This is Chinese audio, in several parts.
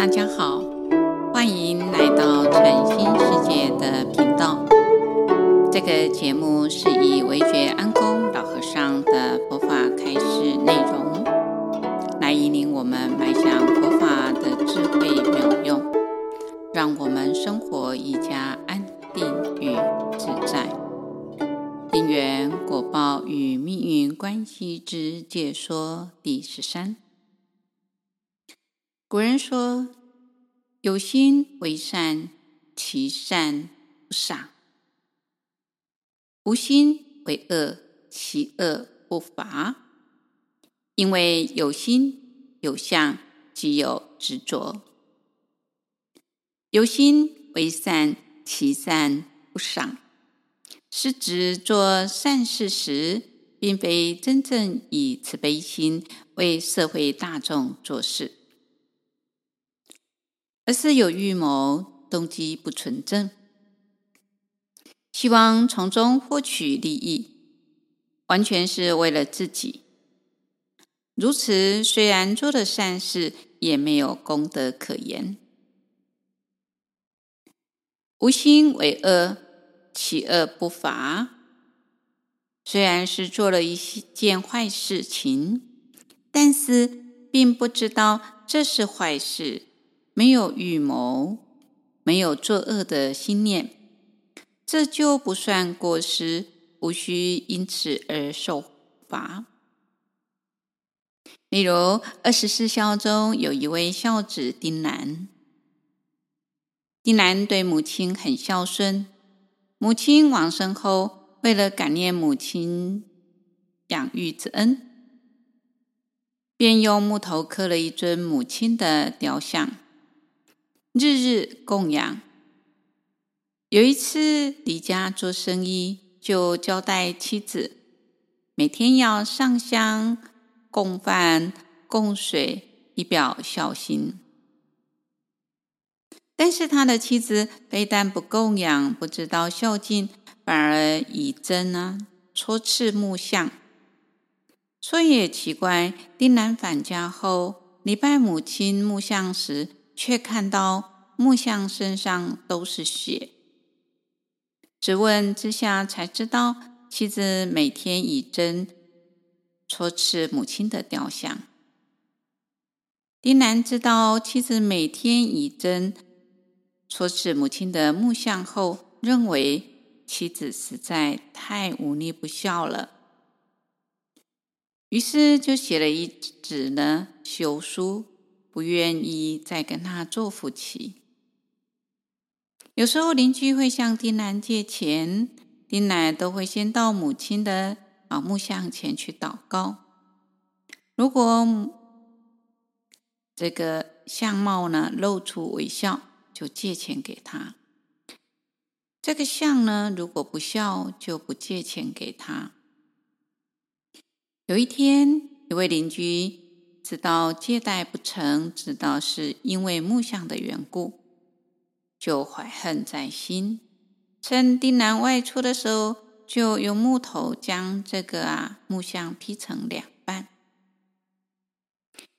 大家好，欢迎来到诚心世界的频道。这个节目是以维觉安公老和尚的佛法开示内容，来引领我们迈向佛法的智慧妙用，让我们生活愈加安定与自在。因缘果报与命运关系之解说第十三。古人说：“有心为善，其善不赏；无心为恶，其恶不罚。”因为有心有相，即有执着；有心为善，其善不赏，是指做善事时，并非真正以慈悲心为社会大众做事。而是有预谋，动机不纯正，希望从中获取利益，完全是为了自己。如此，虽然做了善事，也没有功德可言。无心为恶，其恶不罚。虽然是做了一件坏事情，但是并不知道这是坏事。没有预谋，没有作恶的心念，这就不算过失，无需因此而受罚。例如，二十四孝中有一位孝子丁兰，丁兰对母亲很孝顺。母亲往生后，为了感念母亲养育之恩，便用木头刻了一尊母亲的雕像。日日供养。有一次离家做生意，就交代妻子每天要上香、供饭、供水，以表孝心。但是他的妻子非但不供养，不知道孝敬，反而以针呢戳刺木像。说也奇怪，丁兰返家后礼拜母亲木像时，却看到木像身上都是血，质问之下才知道，妻子每天以针戳刺母亲的雕像。丁兰知道妻子每天以针戳刺母亲的木像后，认为妻子实在太忤逆不孝了，于是就写了一纸呢休书。不愿意再跟他做夫妻。有时候邻居会向丁兰借钱，丁兰都会先到母亲的啊木像前去祷告。如果这个相貌呢露出微笑，就借钱给他；这个相呢如果不笑，就不借钱给他。有一天，一位邻居。知道借贷不成，知道是因为木像的缘故，就怀恨在心。趁丁兰外出的时候，就用木头将这个啊木像劈成两半。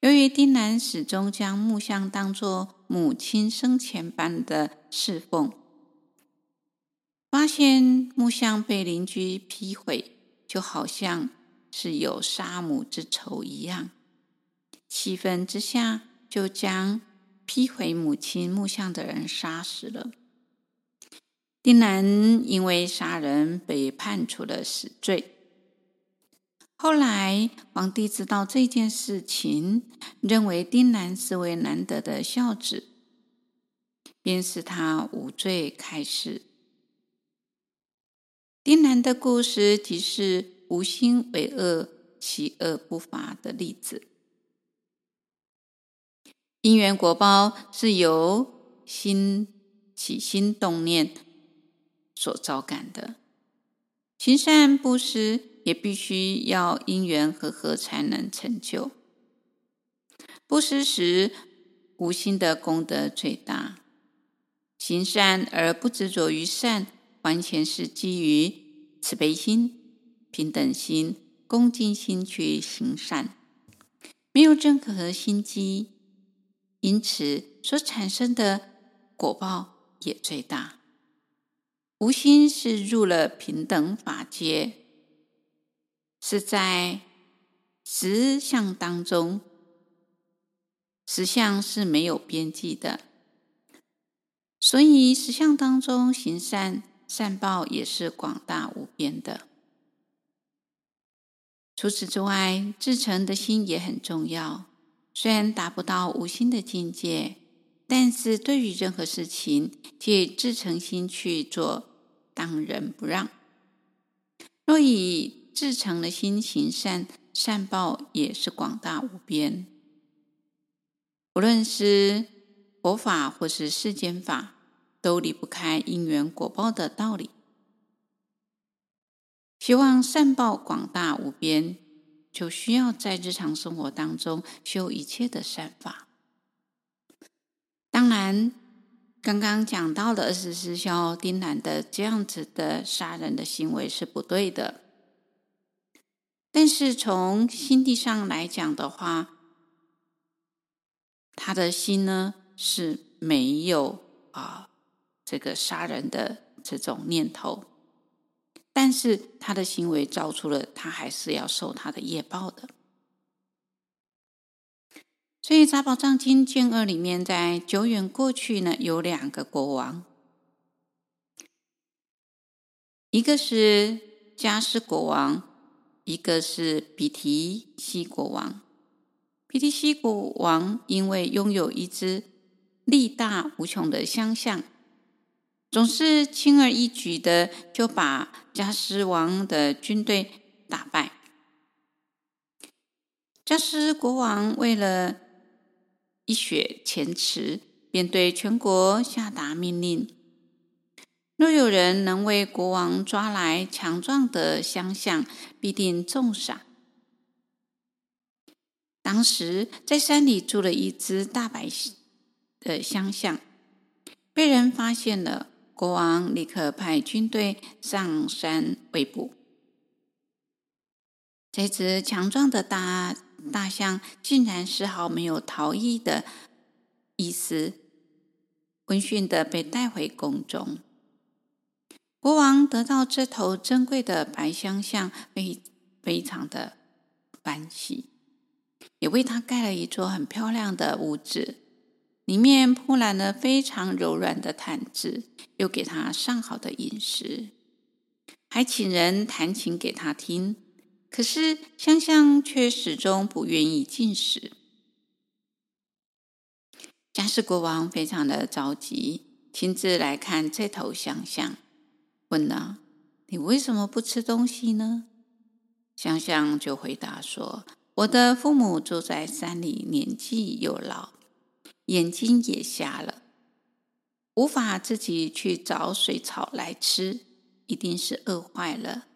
由于丁兰始终将木像当作母亲生前般的侍奉，发现木像被邻居劈毁，就好像是有杀母之仇一样。气愤之下，就将劈毁母亲木像的人杀死了。丁兰因为杀人被判处了死罪。后来皇帝知道这件事情，认为丁兰是位难得的孝子，便使他无罪开释。丁兰的故事即是无心为恶，其恶不罚的例子。因缘果报是由心起心动念所招感的，行善布施也必须要因缘和合才能成就。布施时无心的功德最大，行善而不执着于善，完全是基于慈悲心、平等心、恭敬心去行善，没有任何心机。因此所产生的果报也最大。无心是入了平等法界，是在实相当中，实相是没有边际的，所以实相当中行善，善报也是广大无边的。除此之外，至诚的心也很重要。虽然达不到无心的境界，但是对于任何事情，借至诚心去做，当仁不让。若以至诚的心行善，善报也是广大无边。无论是佛法或是世间法，都离不开因缘果报的道理。希望善报广大无边，就需要在日常生活当中修一切的善法。当然，刚刚讲到的二十四孝丁兰的这样子的杀人的行为是不对的，但是从心地上来讲的话，他的心呢是没有啊这个杀人的这种念头。但是他的行为造出了，他还是要受他的业报的。所以《杂宝藏经》卷二里面，在久远过去呢，有两个国王，一个是迦斯国王，一个是比提西国王。比提西国王因为拥有一只力大无穷的象象。总是轻而易举的就把迦斯王的军队打败。迦斯国王为了一雪前耻，便对全国下达命令：若有人能为国王抓来强壮的象象，必定重赏。当时在山里住了一只大白的象象，被人发现了。国王立刻派军队上山围捕。这只强壮的大大象竟然丝毫没有逃逸的意思，温驯的被带回宫中。国王得到这头珍贵的白象象，非非常的欢喜，也为他盖了一座很漂亮的屋子。里面铺满了非常柔软的毯子，又给他上好的饮食，还请人弹琴给他听。可是香香却始终不愿意进食。迦湿国王非常的着急，亲自来看这头香香，问道：“你为什么不吃东西呢？”香香就回答说：“我的父母住在山里，年纪又老。”眼睛也瞎了，无法自己去找水草来吃，一定是饿坏了。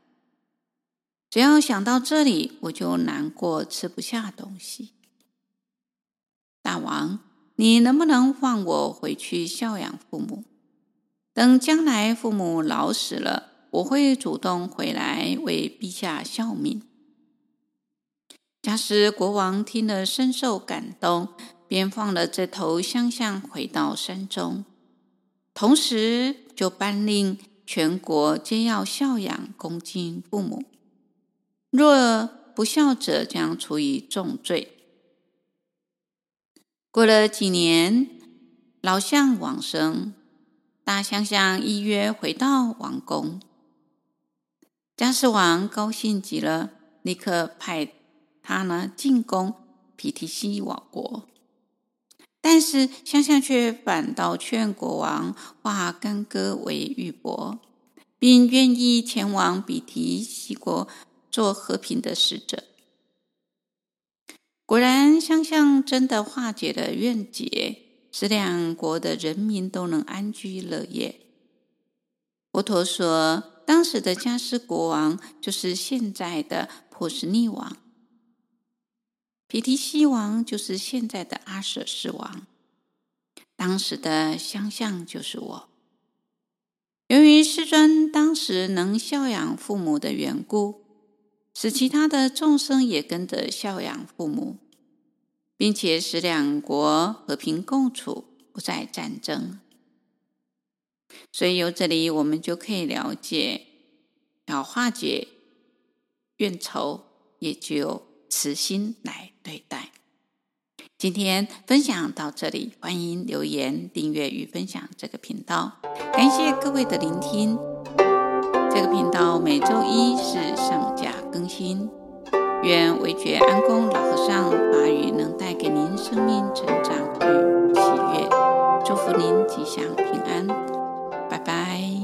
只要想到这里，我就难过，吃不下东西。大王，你能不能放我回去孝养父母？等将来父母老死了，我会主动回来为陛下效命。假使国王听了，深受感动。便放了这头象象回到山中，同时就颁令全国皆要孝养恭敬父母，若不孝者将处以重罪。过了几年，老象往生，大象象依约回到王宫。迦湿王高兴极了，立刻派他呢进攻比提西瓦国。但是香香却反倒劝国王化干戈为玉帛，并愿意前往比提西国做和平的使者。果然，象象真的化解了怨结，使两国的人民都能安居乐业。佛陀说，当时的迦斯国王就是现在的波斯匿王。比提西王就是现在的阿舍世王，当时的象象就是我。由于世尊当时能孝养父母的缘故，使其他的众生也跟着孝养父母。并且使两国和平共处，不再战争。所以由这里我们就可以了解，要化解怨仇，也就慈心来对待。今天分享到这里，欢迎留言、订阅与分享这个频道。感谢各位的聆听。这个频道每周一是上架更新。愿维觉安公老和尚法语能带给您生命成长与喜悦，祝福您吉祥平安，拜拜。